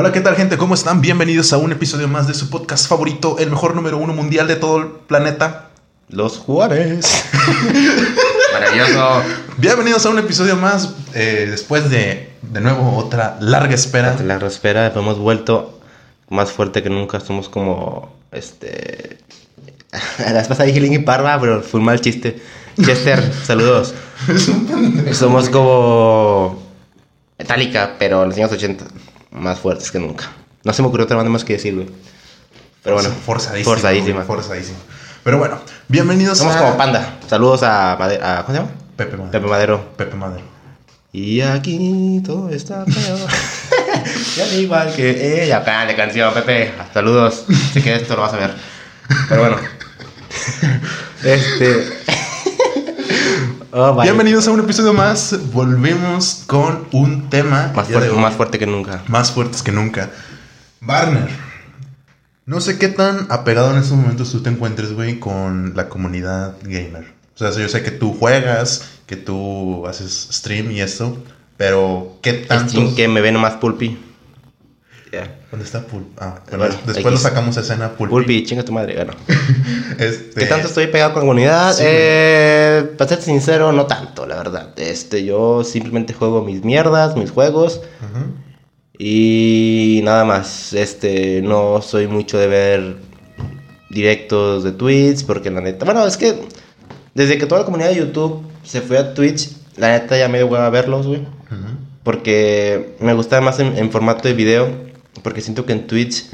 Hola, ¿qué tal gente? ¿Cómo están? Bienvenidos a un episodio más de su podcast favorito, el mejor número uno mundial de todo el planeta. Los Juárez. Maravilloso. Bienvenidos a un episodio más, eh, después de, de nuevo, otra larga espera. La espera, hemos vuelto más fuerte que nunca. Somos como, este... La vez pasada dije Linkin Parva, pero fue un mal chiste. Chester, saludos. Somos como... Metallica, pero en los años 80. Más fuertes que nunca. No se me ocurrió otra banda más que decir, güey. Pero bueno. Forzadísima. Forzadísima. Forzadísima. Pero bueno, bienvenidos Somos a... como panda. Saludos a, ¿Cómo se llama? Pepe Madero. Pepe Madero. Pepe Madero. Y aquí todo está feo. ya al igual que ella. Grande canción, Pepe. Saludos. Sé que esto lo vas a ver. Pero bueno. este. Oh. Bienvenidos a un episodio más. Volvemos con un tema Más fuerte, más que nunca. más fuertes que nunca. Barner. No sé qué tan apegado en estos momentos tú te encuentres, güey, con la comunidad gamer. O sea, yo sé que tú juegas, que tú haces stream y esto, pero ¿qué tanto? Que me ve nomás Pulpi. Ya. ¿Dónde está Pulp? Ah, bueno, Bueno, después X. lo sacamos a escena Pulpi. Pulpi, chinga tu madre, bueno. Este, ¿Qué tanto estoy pegado con la comunidad? Sí, eh, para ser sincero, no tanto, la verdad. Este, yo simplemente juego mis mierdas, mis juegos. Ujú. Y nada más, este, no soy mucho de ver directos de Twitch, porque la neta, bueno, es que desde que toda la comunidad de YouTube se fue a Twitch, la neta ya me dio hueva verlos, güey. Porque me gusta más en, en formato de video, porque siento que en Twitch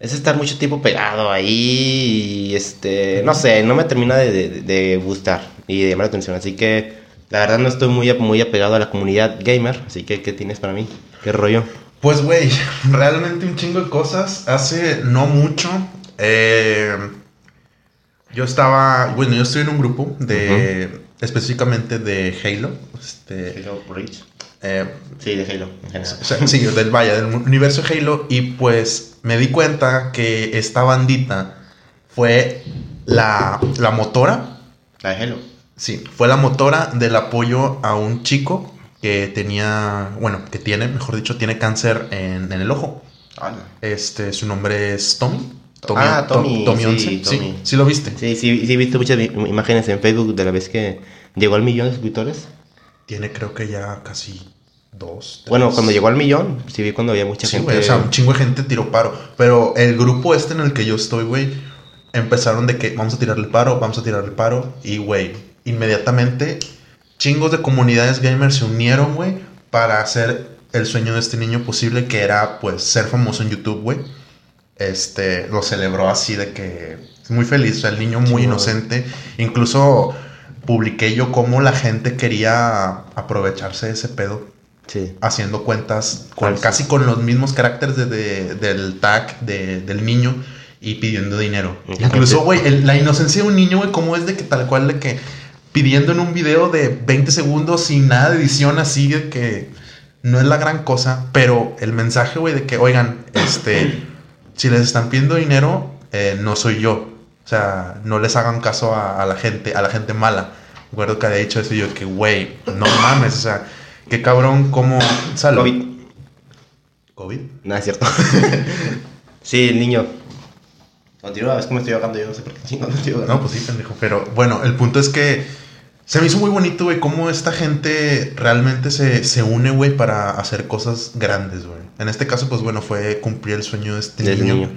es estar mucho tiempo pegado ahí y este, no sé, no me termina de, de- de gustar y de llamar la atención. Así que la verdad no estoy muy, muy apegado a la comunidad gamer, así que ¿qué tienes para mí? ¿Qué rollo? Pues, güey, realmente un chingo de cosas. Hace no mucho, eh, yo estaba, bueno, yo estoy en un grupo de, específicamente de Halo. Este, Reach. Eh, Sí, de Halo, en general. o sea, sí, del vaya, del universo Halo. Y pues me di cuenta que esta bandita fue la, la motora. La de Halo. Sí, fue la motora del apoyo a un chico que tenía, bueno, que tiene, mejor dicho, tiene cáncer en, en el ojo. Este, su nombre es Tommy. Ah, Tommy, Tommy sí, 11. Sí, Tommy. sí, lo viste. Sí, sí, sí, he visto muchas im- imágenes en Facebook de la vez que llegó al millón de suscriptores. Tiene creo que ya casi dos. tres. Bueno, cuando llegó al millón, sí vi cuando había mucha Sí, gente. o sea, un chingo de gente tiró paro. Pero el grupo este en el que yo estoy, güey, empezaron de que vamos a tirarle paro, vamos a tirarle paro. Y, güey, inmediatamente chingos de comunidades gamers se unieron, güey, para hacer el sueño de este niño posible, que era, pues, ser famoso en YouTube, güey. Este, lo celebró así de que muy feliz, o sea, el niño muy inocente. Incluso publiqué yo cómo la gente quería aprovecharse de ese pedo Sí. haciendo cuentas con, casi con los mismos caracteres de, de- del tag de- del niño y pidiendo dinero. Incluso, güey, la inocencia de un niño, güey, como es de que tal cual de que pidiendo en un video de 20 segundos sin nada de edición así de que no es la gran cosa, pero el mensaje, güey, de que, oigan, este, si les están pidiendo dinero, eh, no soy yo. O sea, no les hagan caso a, a la gente, a la gente mala. Recuerdo que había dicho eso y yo que, güey, no mames, o sea, qué cabrón, cómo... Salud. COVID. ¿COVID? Nada, es cierto. sí, el niño. Continúa, es que me estoy ahogando yo, no sé por qué chingados me estoy ahogando. No, pues sí, pendejo. Pero bueno, el punto es que se me hizo muy bonito, güey, cómo esta gente realmente se, se une, güey, para hacer cosas grandes, güey. En este caso, pues bueno, fue cumplir el sueño de este Del niño. niño.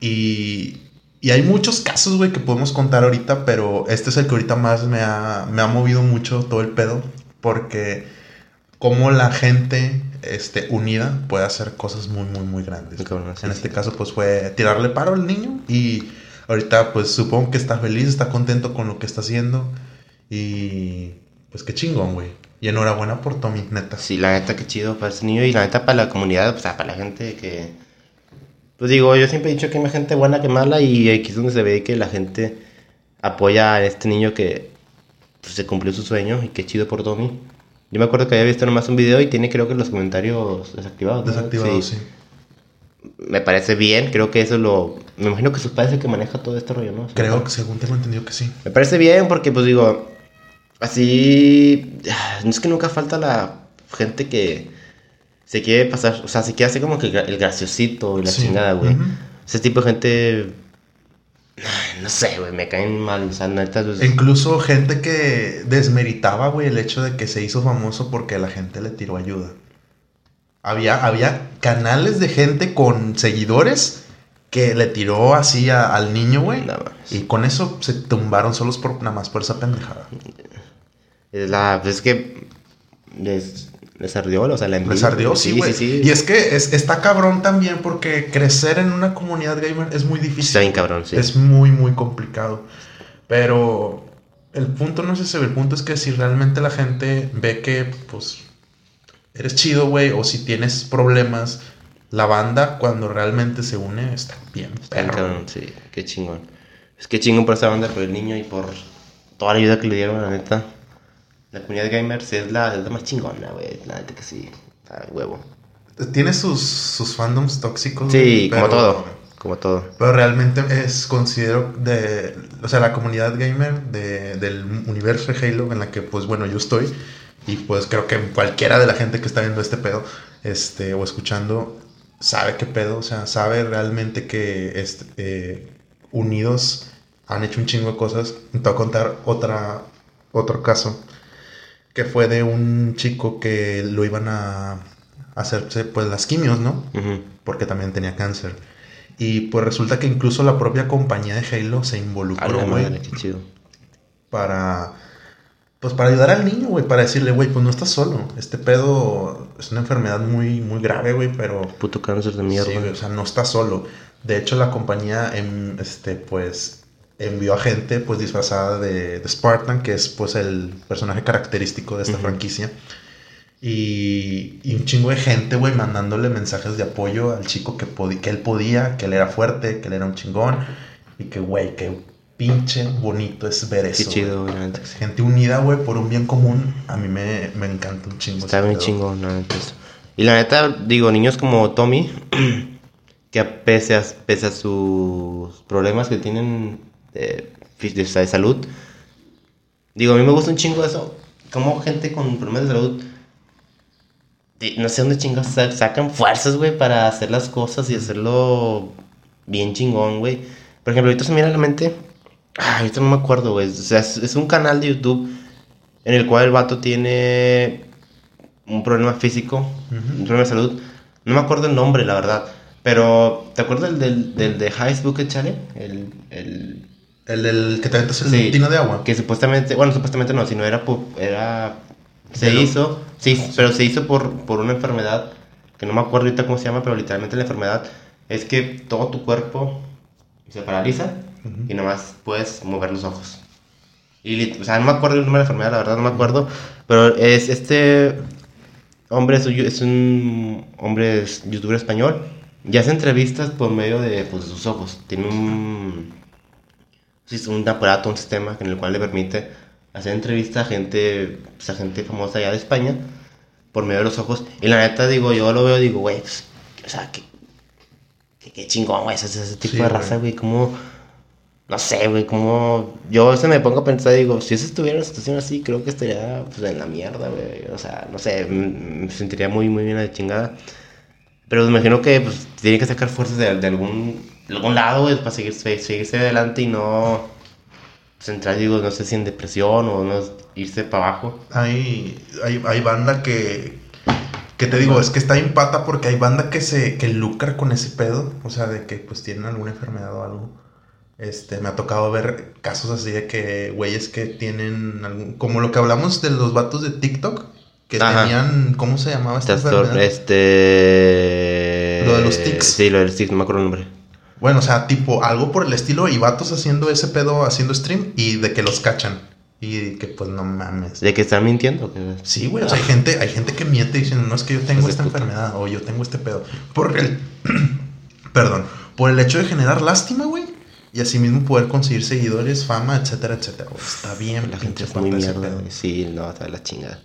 Y, y hay muchos casos, güey, que podemos contar ahorita, pero este es el que ahorita más me ha, me ha movido mucho todo el pedo. Porque cómo la gente este, unida puede hacer cosas muy, muy, muy grandes. Muy cabrón, sí, en sí. este caso, pues fue tirarle paro al niño y ahorita, pues supongo que está feliz, está contento con lo que está haciendo. Y pues qué chingón, güey. Y enhorabuena por Tommy, neta. Sí, la neta, qué chido para ese niño y la neta para la comunidad, o sea, para la gente que... Pues digo, yo siempre he dicho que hay más gente buena que mala y aquí es donde se ve que la gente apoya a este niño que pues, se cumplió su sueño y qué chido por Tommy. Yo me acuerdo que había visto nomás un video y tiene creo que los comentarios desactivados. ¿no? Desactivado, sí. Me parece bien, creo que eso lo... Me imagino que sus padres es el que maneja todo este rollo, ¿no? Creo que según tengo entendido que sí. Me parece bien porque, pues digo, así. No es que nunca falta la gente que. se quiere pasar, o sea, se quiere hacer como que el gra- el graciosito y la Sí. chingada, güey. Ese tipo de gente, ay, no sé, güey, me caen mal, o sea, neta, pues, Incluso gente que desmeritaba, güey, el hecho de que se hizo famoso porque la gente le tiró ayuda. Había, había canales de gente con seguidores que le tiró así a- al niño, güey. Y con eso se tumbaron solos por nada más por esa pendejada. es la, pues es que les ardió, o sea, la envidia. Les ardió, sí, güey. Sí, sí, Y es que es- está cabrón también porque crecer en una comunidad gamer es muy difícil. Está bien cabrón, sí. Es muy, muy complicado. Pero el punto no es ese, el punto es que si realmente la gente ve que, pues, eres chido, güey, o si tienes problemas, la banda cuando realmente se une está bien, Está bien cabrón, sí, qué chingón. Es que chingón por esa banda, por el niño y por toda la ayuda que le dieron, la neta. La comunidad gamer sí es la, es la más chingona, güey, la neta que sí, huevo. Tiene sus, sus fandoms tóxicos. Sí, como todo, como todo. Pero realmente es, considero, de, o sea, la comunidad gamer de, del universo de Halo en la que, pues bueno, yo estoy. Y pues creo que cualquiera de la gente que está viendo este pedo, este, o escuchando, sabe qué pedo, o sea, sabe realmente que este, eh, unidos han hecho un chingo de cosas. Te voy a contar otra, otro caso, que fue de un chico que lo iban a hacerse, pues, las quimios, ¿no? Porque también tenía cáncer. Y pues resulta que incluso la propia compañía de Halo se involucró, güey, para pues para ayudar al niño, güey, para decirle, güey, pues no estás solo. Este pedo es una enfermedad muy muy grave, güey, pero Puto cáncer de mierda. sí, güey, o sea, no estás solo. De hecho, la compañía este pues envió a gente pues disfrazada de, de Spartan, que es pues el personaje característico de esta franquicia. Y, y un chingo de gente, güey, mandándole mensajes de apoyo al chico que, que él podía, que él era fuerte, que él era un chingón. Y que, güey, qué pinche bonito es ver Qué eso. chido, güey. que. Gente unida, güey, por un bien común. A mí me, me encanta un chingo. Está bien chingón, la neta. Y la neta, digo, niños como Tommy, que pese a, pese a sus problemas que tienen de, fí- de, de salud, digo, a mí me gusta un chingo eso. Como gente con problemas de salud, de- no sé dónde chingados sa- sacan fuerzas, güey, para hacer las cosas y hacerlo bien chingón, güey. Por ejemplo, ahorita se me viene a la mente, ah, ahorita no me acuerdo, güey. O sea, es, es un canal de YouTube en el cual el vato tiene un problema físico, Ujú. un problema de salud. No me acuerdo el nombre, la verdad. Pero, ¿te acuerdas del, del, del de Highest Bucket Challenge? El, el, El, del que te aventas el Sí. tino de agua. que supuestamente, bueno, supuestamente no, sino era, era se Pero- hizo, sí, pero se hizo por, por una enfermedad, que no me acuerdo ahorita cómo se llama, pero literalmente la enfermedad es que todo tu cuerpo se paraliza Ujú. y nomás puedes mover los ojos. Y, o sea, no me acuerdo el nombre de la enfermedad, la verdad no me acuerdo, pero es este hombre, es, es un hombre es youtuber español, y hace entrevistas por medio de, pues, de sus ojos. Tiene un, un aparato, un sistema en el cual le permite hacer entrevistas a gente, pues, a gente famosa allá de España por medio de los ojos. Y la neta, digo, yo lo veo, digo, güey, pues, o sea, qué, qué, qué chingón, güey, ese, ese tipo Sí, de raza, güey, como, no sé, güey, como, yo a veces me pongo a pensar, digo, si eso estuviera en una situación así, creo que estaría, pues, en la mierda, güey, o sea, no sé, me sentiría muy, muy bien de chingada. Pero me imagino que, pues, tiene que sacar fuerzas de, de algún, de algún lado, güey, para seguir, seguirse adelante y no, pues, entrar, digo, no sé si en depresión o no irse para abajo. Hay, hay, hay banda que, que te digo, es que está en pata porque hay banda que se que lucra con ese pedo, o sea, de que pues tienen alguna enfermedad o algo. Este, me ha tocado ver casos así de que güeyes que tienen algún, como lo que hablamos de los vatos de TikTok, que Ajá. tenían, ¿cómo se llamaba esta enfermedad? este... Lo de los tics. Sí, lo de los tics, no me acuerdo el nombre. Bueno, o sea, tipo algo por el estilo y vatos haciendo ese pedo, haciendo stream y de que los cachan. Y que pues no mames. ¿De que están mintiendo? que Sí, güey, o sea, hay gente, hay gente que miente diciendo, no es que yo tengo Pues esta puta. enfermedad o yo tengo este pedo. Por el, perdón, por el hecho de generar lástima, güey. Y así mismo poder conseguir seguidores, fama, etcétera, etcétera. Está bien, La gente es muy mierda. Sí, no, está de la chingada.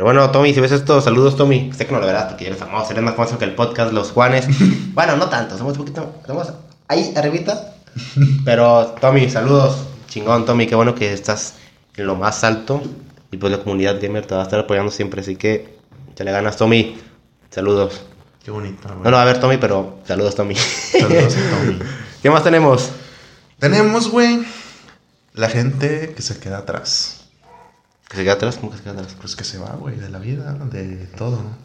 Pero bueno, Tommy, si ves esto, saludos, Tommy. Sé que no lo verás porque eres famoso, eres más famoso que el podcast Los Juanes. bueno, no tanto, somos un poquito, somos ahí arribita. Pero, Tommy, saludos. Chingón, Tommy, qué bueno que estás en lo más alto. Y pues la comunidad gamer te va a estar apoyando siempre, así que ya le ganas, Tommy. Saludos. Qué bonito. No va a ver Tommy, pero saludos, Tommy. Saludos Tommy. ¿Qué más tenemos? Tenemos, güey, la gente que se queda atrás. ¿Que se queda atrás? ¿Cómo que se queda atrás? Pues que se va, güey, de la vida, de todo, ¿no?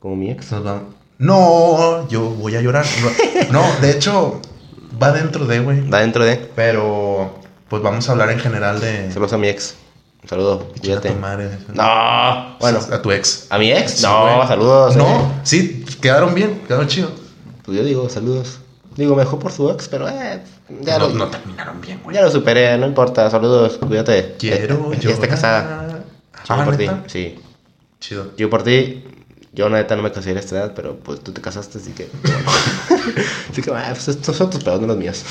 Como mi ex. Nos va- No, yo voy a llorar. No, de hecho, va dentro de, güey. Va dentro de. Pero, pues vamos a hablar en general de... Saludos a mi ex. Un saludo. No. Bueno. A tu ex. ¿A mi ex? No, saludos. No, eh. sí, quedaron bien, quedaron chido. Pues yo digo, saludos. Digo, mejor por su ex, pero eh. Ya, no, lo, no terminaron bien, güey. ya lo superé, no importa. Saludos, cuídate. Quiero Eh, yo. Ya está casada. Ah, Yo por ti. Sí. Chido. Yo por ti. Yo, neta, no me casé a esta edad, pero pues tú te casaste, así que. así que, ah, pues estos son tus pedos, no los míos.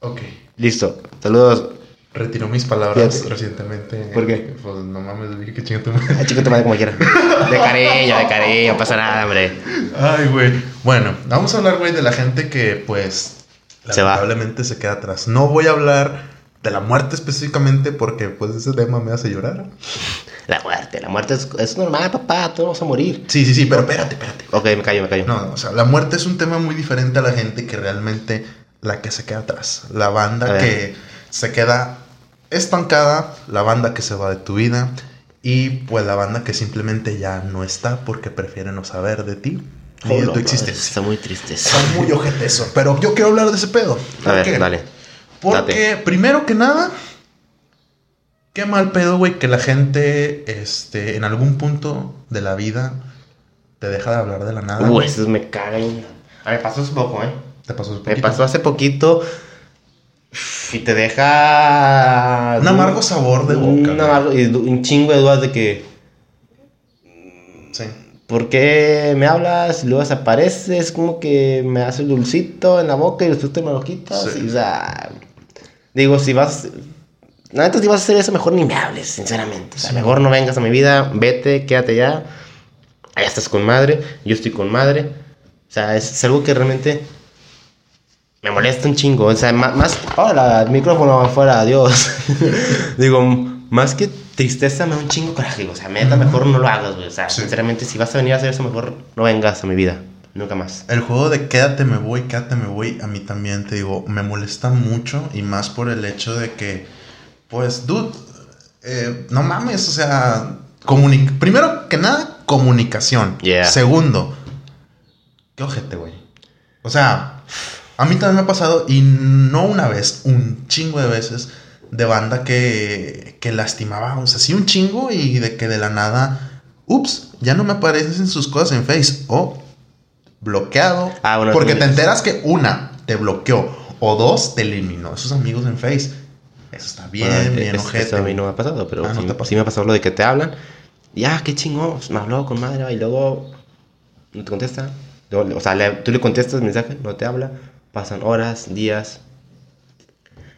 Ok. Listo. Saludos. Retiró mis palabras Fíjate. recientemente. ¿Por qué? Pues no mames, dije que chinga tu madre. Ah, chico, tu madre como quiera. De cariño, de cariño, pasa nada, hombre. Ay, güey. Bueno, vamos a hablar, güey, de la gente que, pues, Se va. lamentablemente se queda atrás. No voy a hablar de la muerte específicamente porque, pues, ese tema me hace llorar. La muerte, la muerte es, es normal, papá, todos vamos a morir. Sí, sí, sí, pero espérate, espérate. Ok, me callo, me callo. No, o sea, la muerte es un tema muy diferente a la gente que realmente la que se queda atrás. La banda que se queda estancada, la banda que se va de tu vida y pues la banda que simplemente ya no está porque prefiere no saber de ti ni de Hola, tu existencia. Está muy triste. Son muy ojete eso, pero yo quiero hablar de ese pedo. A ¿Por ver, qué? dale. Porque primero que nada, qué mal pedo, güey, que la gente este, en algún punto de la vida te deja de hablar de la nada. Uy, eso me caga. A ver, pasó hace poco, ¿eh? Te pasó hace Me poquito. pasó hace poquito y te deja... Un amargo sabor de boca, Un, amargo, y un chingo de dudas de que... ¿Por qué me hablas y luego desapareces? Como que me hace el dulcito en la boca y después te me lo quitas. Sí. Y, o sea, digo, si vas... La neta, si vas a hacer eso, mejor ni me hables, sinceramente. O sea, Sí. mejor no vengas a mi vida, vete, quédate ya. Allá estás con madre, yo estoy con madre. O sea, es, es algo que realmente me molesta un chingo. O sea, ma- más... Hola, el micrófono afuera, adiós. Digo, más que tristeza, me da un chingo coraje. O sea, neta, mejor no lo hagas, güey. O sea, Sí. sinceramente, si vas a venir a hacer eso, mejor no vengas a mi vida. Nunca más. El juego de quédate me voy, quédate me voy, a mí también te digo, me molesta mucho y más por el hecho de que, pues, dude, eh, no mames, o sea, primero que nada, comunicación. Yeah. Segundo, qué ojete, güey. O sea, a mí también me ha pasado y no una vez, un chingo de veces de banda que, que lastimaba, o sea, sí un chingo y de que de la nada, ups, ya no me aparecen sus cosas en Face o bloqueado. Ah, bueno, porque te enteras que una te bloqueó o dos te eliminó esos amigos en Face. Eso está bien, Bueno, bien es- ojete. Eso a mí no me ha pasado, pero Ah, ¿no sí, te me ha pasado lo de que te hablan. Ya, qué chingón, me habló con madre y luego no te contesta. O sea, le- tú le contestas el mensaje, no te habla. Pasan horas, días.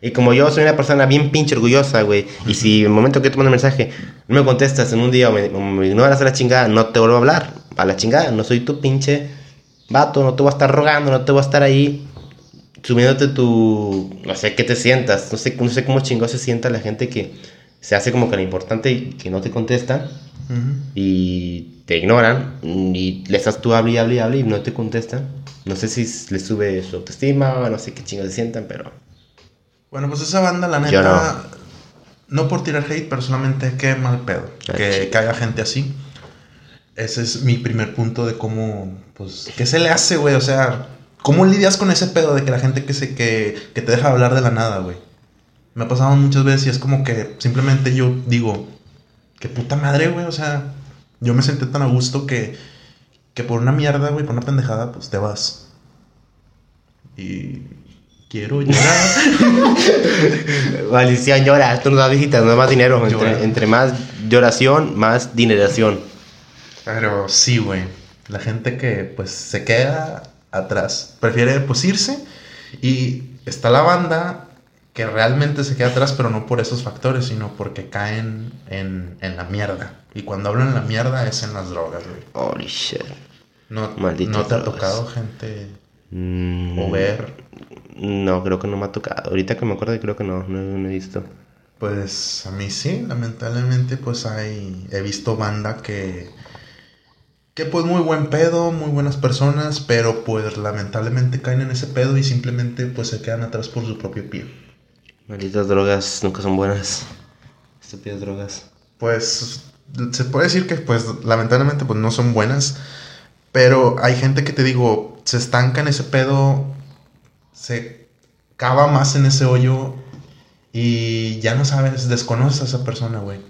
Y como yo soy una persona bien pinche orgullosa, güey, y si en el momento que te mando un mensaje no me contestas en un día o me, o me ignoras a la chingada, no te vuelvo a hablar. A la chingada, no soy tu pinche vato, no te voy a estar rogando, no te voy a estar ahí subiéndote tu. No sé qué te sientas. No sé, no sé cómo chingón se sienta la gente que se hace como que lo importante y que no te contestan Ujú. y te ignoran y le estás tú hable y hable y hable y no te contestan. No sé si les sube su autoestima, no sé qué chingos se sientan, pero. Bueno, pues esa banda, la Yo neta, no. por tirar hate, personalmente, qué mal pedo. Que, que haya gente así. Ese es mi primer punto de cómo, pues, ¿qué se le hace, güey? O sea, ¿cómo lidias con ese pedo de que la gente que, se, que, que te deja hablar de la nada, güey? Me ha pasado muchas veces y es como que simplemente yo digo, qué puta madre, güey. O sea, yo me senté tan a gusto que, que por una mierda, güey, por una pendejada, pues te vas. Y quiero llorar. Maldición llora, tú no das visitas, no más dinero. Entre, entre más lloración, más dineración. Pero sí, güey. La gente que pues se queda atrás. Prefiere pues irse. Y está la banda que realmente se queda atrás, pero no por esos factores, sino porque caen en, en la mierda. Y cuando hablo en la mierda es en las drogas, güey. Holy shit. No, Malditas no te ha tocado gente Mm, o ver. No, creo que no me ha tocado. Ahorita que me acuerdo, creo que no, no, no he visto. Pues a mí sí, lamentablemente pues hay, he visto banda que, Que pues muy buen pedo, muy buenas personas, pero pues lamentablemente caen en ese pedo y simplemente pues se quedan atrás por su propio pie. Malditas drogas nunca son buenas. Estúpidas drogas. Pues se puede decir que pues lamentablemente pues no son buenas, pero hay gente que te digo, se estanca en ese pedo, se cava más en ese hoyo y ya no sabes, desconoces a esa persona, güey.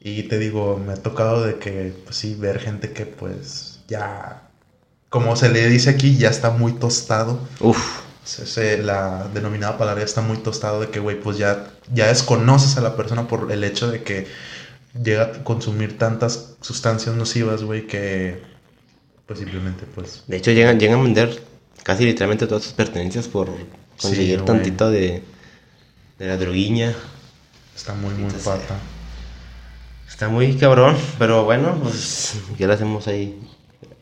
Y te digo, me ha tocado de que, pues sí, ver gente que pues ya, como se le dice aquí, ya está muy tostado. Uf. Se- se- la denominada palabra ya está muy tostado de que, güey, pues ya, ya desconoces a la persona por el hecho de que llega a consumir tantas sustancias nocivas, güey, que pues simplemente, pues... De hecho, llegan, llegan a vender casi literalmente todas sus pertenencias por conseguir tantito de, de la droguiña. Está muy, muy Maldita pata. Está muy cabrón, pero bueno, pues ya le hacemos ahí.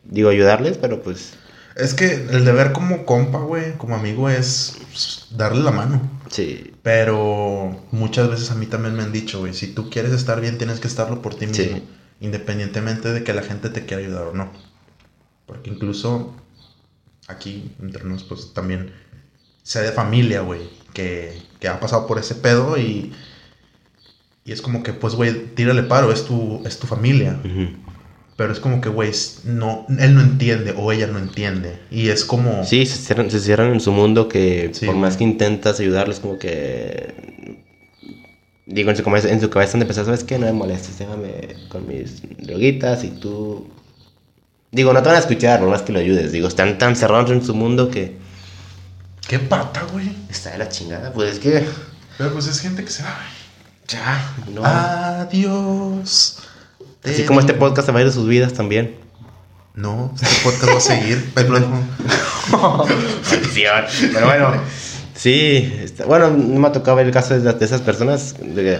Digo, ayudarles, pero pues Es que el deber como compa, güey, como amigo, es pues, darle la mano. sí. Pero muchas veces a mí también me han dicho, güey, si tú quieres estar bien, tienes que estarlo por ti mismo. Sí. Independientemente de que la gente te quiera ayudar o no. Porque incluso aquí, entre nos, pues también sé de familia, güey, que, que ha pasado por ese pedo y, y es como que, pues, güey, tírale paro, es tu, es tu familia. Pero es como que, güey, no, él no entiende o ella no entiende. Y es como... Sí, se cierran, se cierran en su mundo que Sí, por más que intentas ayudarles, como que... Digo, en su cabeza, en su cabeza empezar, ¿sabes qué? No me molestes, déjame con mis droguitas y tú... Digo, no te van a escuchar, por más que lo ayudes. Digo, están tan cerrados en su mundo que ¿Qué pata, güey? está de la chingada. Pues es que... Pero pues es gente que se va. Ya, no. Adiós. Así como este podcast se va a ir de sus vidas también. No, este podcast va a seguir. Pero bueno, sí. está- bueno, no me ha tocado ver el caso de, esas personas de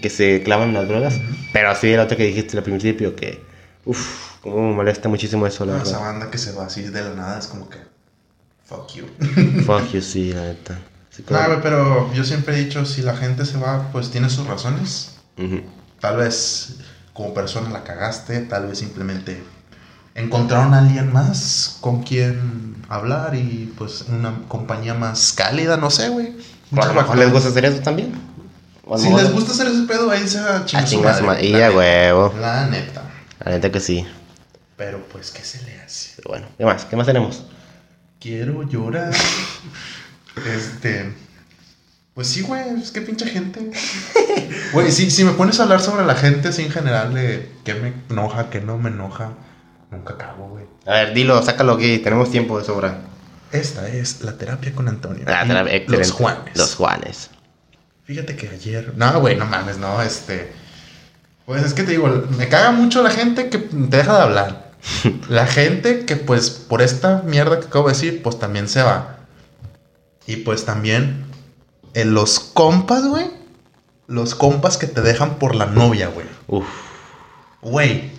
que se clavan las drogas. Pero sí, el otro que dijiste al principio, que. Uff, como me molesta muchísimo eso, la Esa verdad. banda que se va así de la nada es como que. Fuck you. Fuck you, sí, la neta. Nah, güey, pero yo siempre he dicho: si la gente se va, pues tiene sus razones. Tal vez como persona la cagaste, tal vez simplemente encontraron a alguien más con quien hablar y pues una compañía más cálida, no sé, güey. A lo mejor les gusta hacer eso también. A Si les gusta hacer ese pedo, ahí se va a A chingar su chingar. Y ya, huevo. La neta. La neta que sí. Pero pues, ¿qué se le hace? Pero bueno, ¿qué más? ¿Qué más tenemos? Quiero llorar. este. Pues sí, güey, es que pinche gente. Güey, si, si me pones a hablar sobre la gente así en general de qué me enoja, qué no me enoja, nunca acabo, güey. A ver, dilo, sácalo aquí. Tenemos tiempo de sobra. Esta es la terapia con Antonio. Tra- excelente. Los Juanes. Los Juanes. Fíjate que ayer. No, güey, no mames, no, este. Pues es que te digo, me caga mucho la gente que te deja de hablar. La gente que, pues, por esta mierda que acabo de decir, pues también se va. Y pues también en los compas, güey. Los compas que te dejan por la novia, güey. Uf. Güey.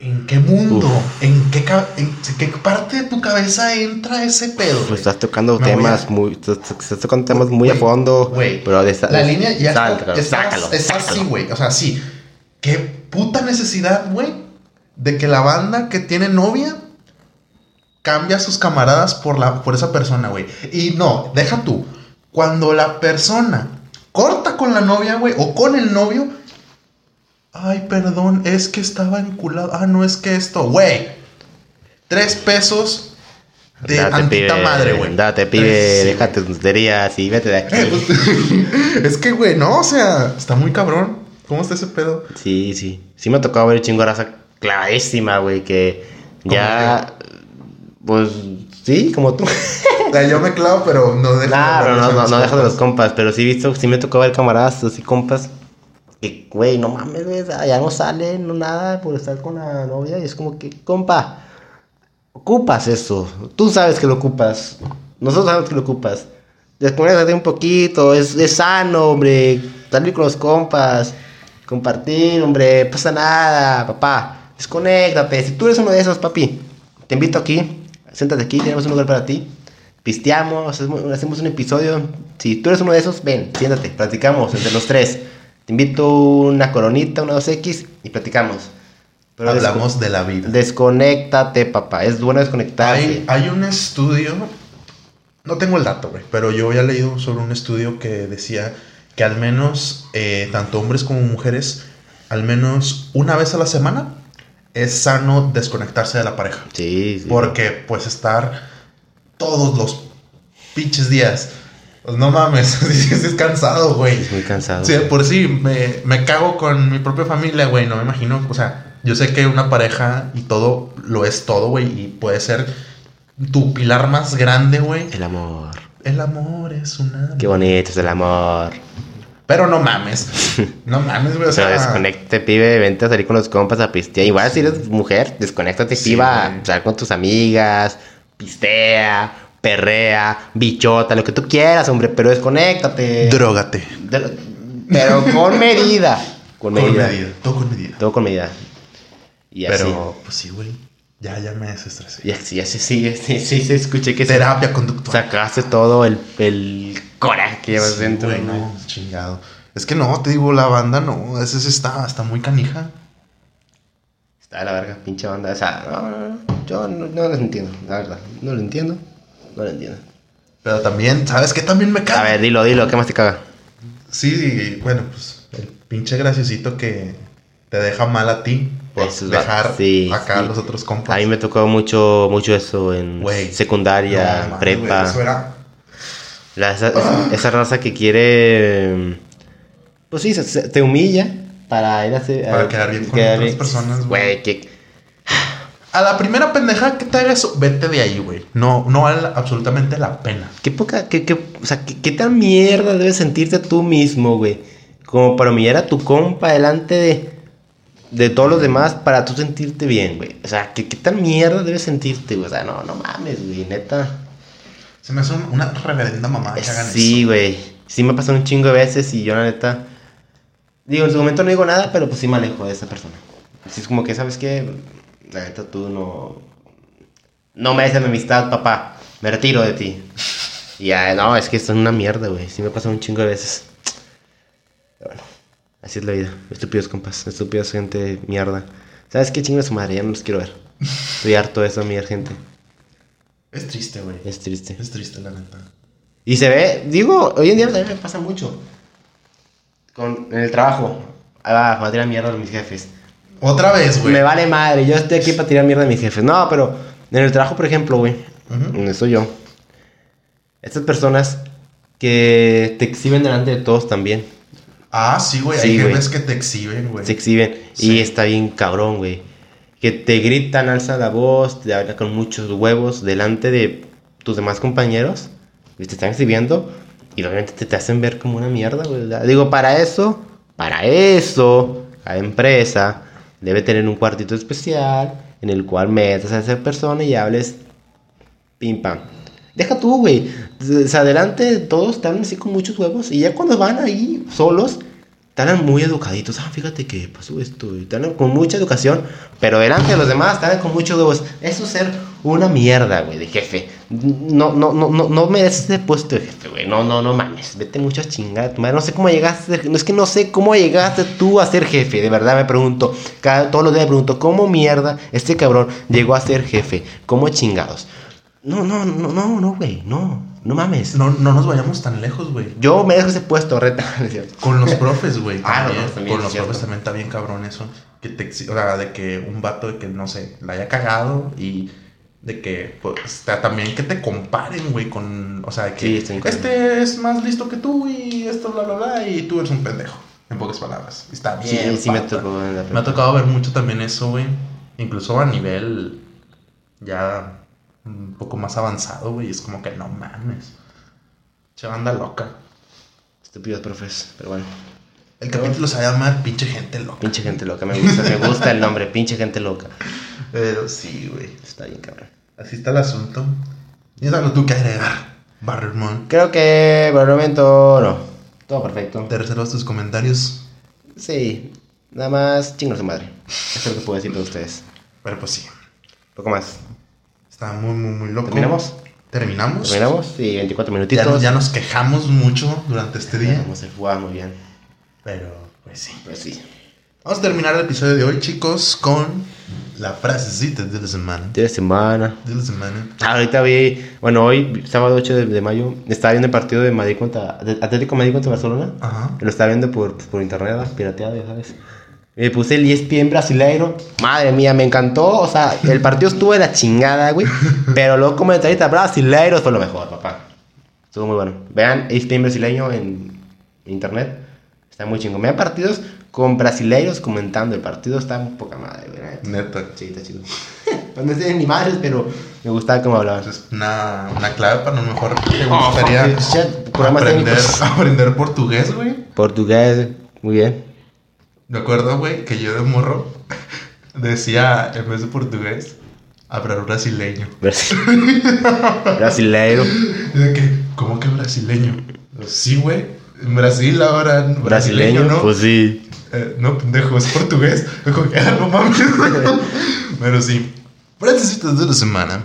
¿En qué mundo? Uf. ¿En qué, en qué parte de tu cabeza entra ese pedo? Pues estás tocando Me temas a- muy. Estás, tocando temas muy a fondo. güey, Pero de esa- La línea ya está, sácalo, está- sácalo, está sácalo. así, güey. O sea, sí. Qué puta necesidad, güey, de que la banda que tiene novia cambia a sus camaradas por, la, por esa persona, güey. Y no, deja tú. Cuando la persona corta con la novia, güey, o con el novio. Ay, perdón, es que estaba enculado. Ah, no, es que esto, güey. Tres pesos de Date, antita pibe, madre, güey. Date, pibe, sí, déjate tonterías y vete de aquí. eh, pues, es que, güey, no, o sea, está muy cabrón. ¿Cómo está ese pedo? Sí, sí. Sí me ha tocado ver chingo clavadísima, güey, que ¿Cómo ya. Pues sí, como tú. O sea, yo me clavo, pero no dejo Claro, de no, hablar no, mis no dejas de los compas. pero sí visto, sí me tocado ver camaradas así compas que, güey, no mames, güey, ya no salen, no nada por estar con la novia y es como que, compa, ocupas eso, tú sabes que lo ocupas, nosotros sabemos que lo ocupas, desconectate un poquito, es, es sano, hombre, salir con los compas, compartir, hombre, pasa nada, papá, desconéctate, si tú eres uno de esos, papi, te invito aquí, siéntate aquí, tenemos un lugar para ti, pisteamos, hacemos, un episodio, si tú eres uno de esos, ven, siéntate, platicamos entre los tres, te invito una coronita, una 2X y platicamos. Pero hablamos de la vida. Desconéctate, papá. Es bueno desconectarse. Hay, hay un estudio, no tengo el dato, güey, pero yo había leído sobre un estudio que decía que al menos, eh, tanto hombres como mujeres, al menos una vez a la semana, es sano desconectarse de la pareja. Sí, sí. Porque, pues, estar todos los pinches días, pues no mames, es cansado, güey. Es muy cansado. Sí, por sí, me, me cago con mi propia familia, güey. No me imagino, o sea, yo sé que una pareja y todo lo es todo, güey. Y puede ser tu pilar más grande, güey. El amor. El amor es una. Qué bonito es el amor. Pero no mames. No mames, güey. O sea, desconecte, pibe, vente a salir con los compas a pistear. Igual si eres mujer, desconéctate, Sí, piba, a salir con tus amigas, pistea, perrea, bichota, lo que tú quieras, hombre, pero desconéctate. Drógate. De- Pero con medida. Con Con medida. medida. Todo con medida. Todo con medida. Y así. Pero, pues sí, güey. Ya, ya me desestresé. Y así, así, sí, sí, sí, sí, escuché que Terapia conductual. sacaste todo el, el coraje que llevas Sí, dentro. güey, ¿no? chingado. Es que no, te digo, la banda no. Ese sí está, está muy canija. Está de la verga, pinche banda. O sea, no, no, no, yo no, no entiendo, la verdad. No lo entiendo. No lo entiendo. Pero también, ¿sabes qué? También me caga. A ver, dilo, dilo, ¿qué más te caga? Sí, bueno, pues el pinche graciosito que te deja mal a ti por Eso es dejar sí, acá a los otros compas. A mí me tocó mucho, mucho eso en Güey. secundaria, No, mames, prepa. güey, eso era- La- esa, esa- raza que quiere. Pues sí, se- te humilla para ir a hacer. Para a- quedar bien con otras personas, güey. Que. A la primera pendeja que te haga eso, vete de ahí, güey. No, no vale absolutamente la pena. Qué poca. Qué, qué- o sea, qué, qué tan mierda debes sentirte tú mismo, güey. Como para humillar a tu compa delante de. De todos los demás para tú sentirte bien, güey. O sea, ¿qué, qué tan mierda debes sentirte, güey. O sea, no, no mames, güey, neta. Se me hace un- una reverenda mamá que hagan Sí, eso. güey. Sí me pasó un chingo de veces y yo la neta... Digo, en su momento no digo nada, pero pues sí me alejo de esa persona. Así es como que, ¿sabes qué? La neta tú no... No mereces mi amistad, papá. Me retiro de ti. Y ya, no, es que esto es una mierda, güey. Sí me pasó un chingo de veces. Pero bueno, así es la vida. Estúpidos compas, estúpidos gente mierda. ¿Sabes qué chingo de su madre? Ya no los quiero ver. Estoy harto de eso, mi gente. Es triste, güey. Es triste. Es triste, la neta. Y se ve, digo, hoy en día también me pasa mucho. Con, en el trabajo. Va, para tirar mierda a mis jefes. Otra vez, güey. Me vale madre, yo estoy aquí para tirar mierda a mis jefes. No, pero en el trabajo, por ejemplo, güey, donde estoy yo. Estas personas que te exhiben delante de todos también. Ah, sí, güey. Sí, Hay jefes que te exhiben, güey. Se exhiben. Sí. Y está bien cabrón, güey. Que te gritan, alza la voz, te hablan con muchos huevos delante de tus demás compañeros. Y te están exhibiendo. Y obviamente te, te hacen ver como una mierda. Digo, para eso, para eso, cada empresa debe tener un cuartito especial en el cual metas a esa persona y hables pim pam. Deja tú, güey. O sea, adelante de todos hablan así con muchos huevos. Y ya cuando van ahí solos, te hablan muy educaditos. Ah, fíjate que pasó esto. Hablan con mucha educación. Pero delante de los demás te hablan con muchos huevos. Eso es ser una mierda, güey, de jefe. No, no, no, no, no mereces ese puesto de jefe, güey. No, no, no mames. Vete mucho a chingar. madre. No sé cómo llegaste. No es que no sé cómo llegaste tú a ser jefe. De verdad me pregunto. Cada, todos los días me pregunto, ¿cómo mierda este cabrón llegó a ser jefe? ¿Cómo chingados? No, no, no, no, no, güey. No, no mames. No, no nos vayamos tan lejos, güey. Yo merezco ese puesto, reta. ¿no? Con los profes, güey. Ah, también. también, Con los profes también está bien cabrón eso. Que te o sea, de que un vato de que, no sé, la haya cagado y de que, pues, también que te comparen, güey, con, o sea, de que Sí, este es más listo que tú y esto, bla, bla, bla, y tú eres un pendejo, en pocas palabras. Está Sí, bien. sí me pata. tocó. en la Me ha tocado ver mucho también eso, güey. Incluso a nivel ya un poco más avanzado, güey. Es como que no mames. Che banda loca. Estúpidos profes, pero bueno. El capítulo se va a llamar Pinche Gente Loca. Pinche gente loca, me gusta, me gusta el nombre, pinche gente loca. Pero sí, güey. Está bien, cabrón. Así está el asunto. ¿Tienes algo tú que agregar, Barrymore? Creo que por el momento no. Todo perfecto. ¿Te reservas tus comentarios? Sí, nada más chingos de madre. Eso es lo que puedo decir de ustedes. Pero pues sí. Poco más. Está muy, muy, muy loco. ¿Terminamos? ¿Terminamos? Terminamos, sí, 24 Ya, minutitos. nos- ya nos quejamos mucho durante este día. Vamos a jugar muy bien. Pero, pues sí. Pues sí. Vamos a terminar el episodio de hoy, chicos, con la frasecita de la semana. De la semana. De la semana. Ah, ahorita vi, bueno, hoy, sábado 8 de, de mayo, estaba viendo el partido de Madrid contra, de Atlético Madrid contra Barcelona. Ajá. Lo estaba viendo por, por internet, pirateado, ya sabes. Me puse el ESPN brasileiro. Madre mía, me encantó. O sea, el partido estuvo de la chingada, güey. Pero luego comentaristas brasileiros fue lo mejor, papá. Estuvo muy bueno. Vean ESPN brasileño en internet. Está muy chingón. Vean partidos con brasileiros comentando. El partido está un poca madre, güey. neta. Sí, está chido. Pues no sé ni madres, pero me gustaba cómo hablaban. Entonces, una, una clave para lo mejor te Oh, gustaría shit. Aprender, aprender portugués, güey. Portugués, muy bien. Me acuerdo, güey, que yo de morro decía, en vez de portugués, hablar brasileño. Brasi- Brasileiro. Y de que, ¿cómo que brasileño? Sí, güey. En Brasil ahora brasileño, Brasileño, ¿no? pues sí. Eh, no, pendejo, es portugués. Dijo ah, no mames. Pero sí. Frasecitas de la semana.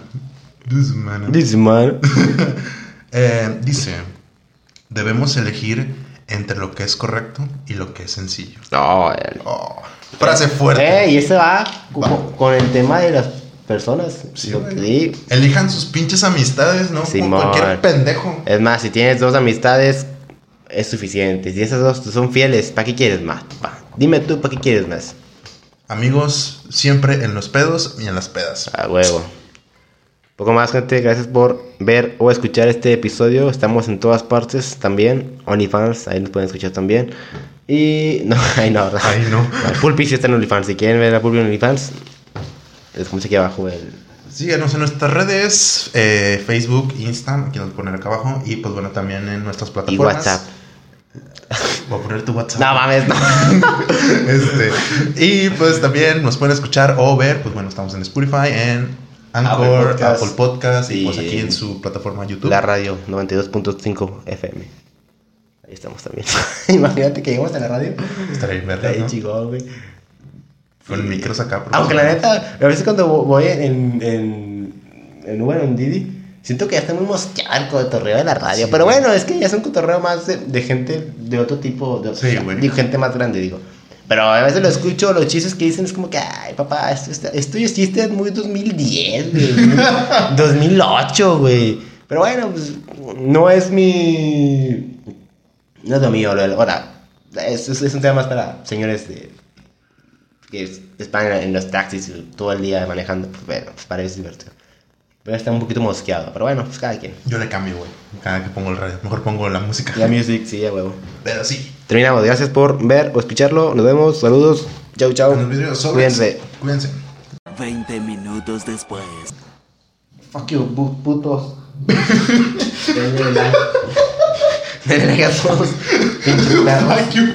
De semana. Dice, man. Eh, dice, debemos elegir entre lo que es correcto y lo que es sencillo. No, el- Oh, frase fuerte. Eh, y ese va, co- Va. con el tema de las personas. Sí, Lo güey. que di- Elijan sus pinches amistades, ¿no? Con Simón. cualquier pendejo. Es más, si tienes dos amistades, es suficiente. Si esas dos son fieles, ¿para qué quieres más? Pa? Dime tú, ¿para qué quieres más? Amigos, siempre en los pedos y en las pedas. A huevo. Poco más, gente. Gracias por ver o escuchar este episodio. Estamos en todas partes también. OnlyFans, ahí nos pueden escuchar también. Y. No, ahí no, ¿verdad? Ahí no. Pulpi sí está en OnlyFans. Si quieren ver a Pulpi en OnlyFans, les como aquí abajo el. Síganos en nuestras redes, eh, Facebook, Insta, aquí nos poner acá abajo. Y pues bueno, también en nuestras Y plataformas. WhatsApp. Voy a poner tu WhatsApp. No mames, no. Este, y pues también nos pueden escuchar o ver, pues bueno, estamos en Spotify, en Anchor, Apple Apple Podcast. Y pues aquí en su plataforma YouTube. La radio 92.5 FM. Ahí estamos también. Imagínate que llegamos a la radio. Estaría bien ¿no? chingón, güey. Con micros acá. Aunque la neta, a veces cuando voy en, en, en Uber o en Didi, siento que ya está muy mosqueado el cotorreo de la radio. Sí, pero bueno, es que ya es un cotorreo más de, de gente de otro tipo. De, Sí, güey. Digo, gente más grande, digo. Pero a veces lo escucho, los chistes que dicen es como que, ay, papá, esto, esto, esto es chiste muy 2010, güey. 2008, güey. Pero bueno, pues no es mi. No es lo mío, lo- ahora. Es, es, un tema más para señores de, que es- están en los taxis todo el día manejando. Pues, bueno, pues para eso es divertido. Pero está un poquito mosqueado. Pero bueno, pues cada quien. Yo le cambio, güey. Cada que pongo el radio. Mejor pongo la música. La music, sí, a huevo. Pero sí. Terminamos. Gracias por ver o escucharlo. Nos vemos. Saludos. Chau, chau. Cuídense. Cuídense. 20 minutos después. Fuck you, pu- putos. Denle like. Denle like a todos. Perros. Ay, qué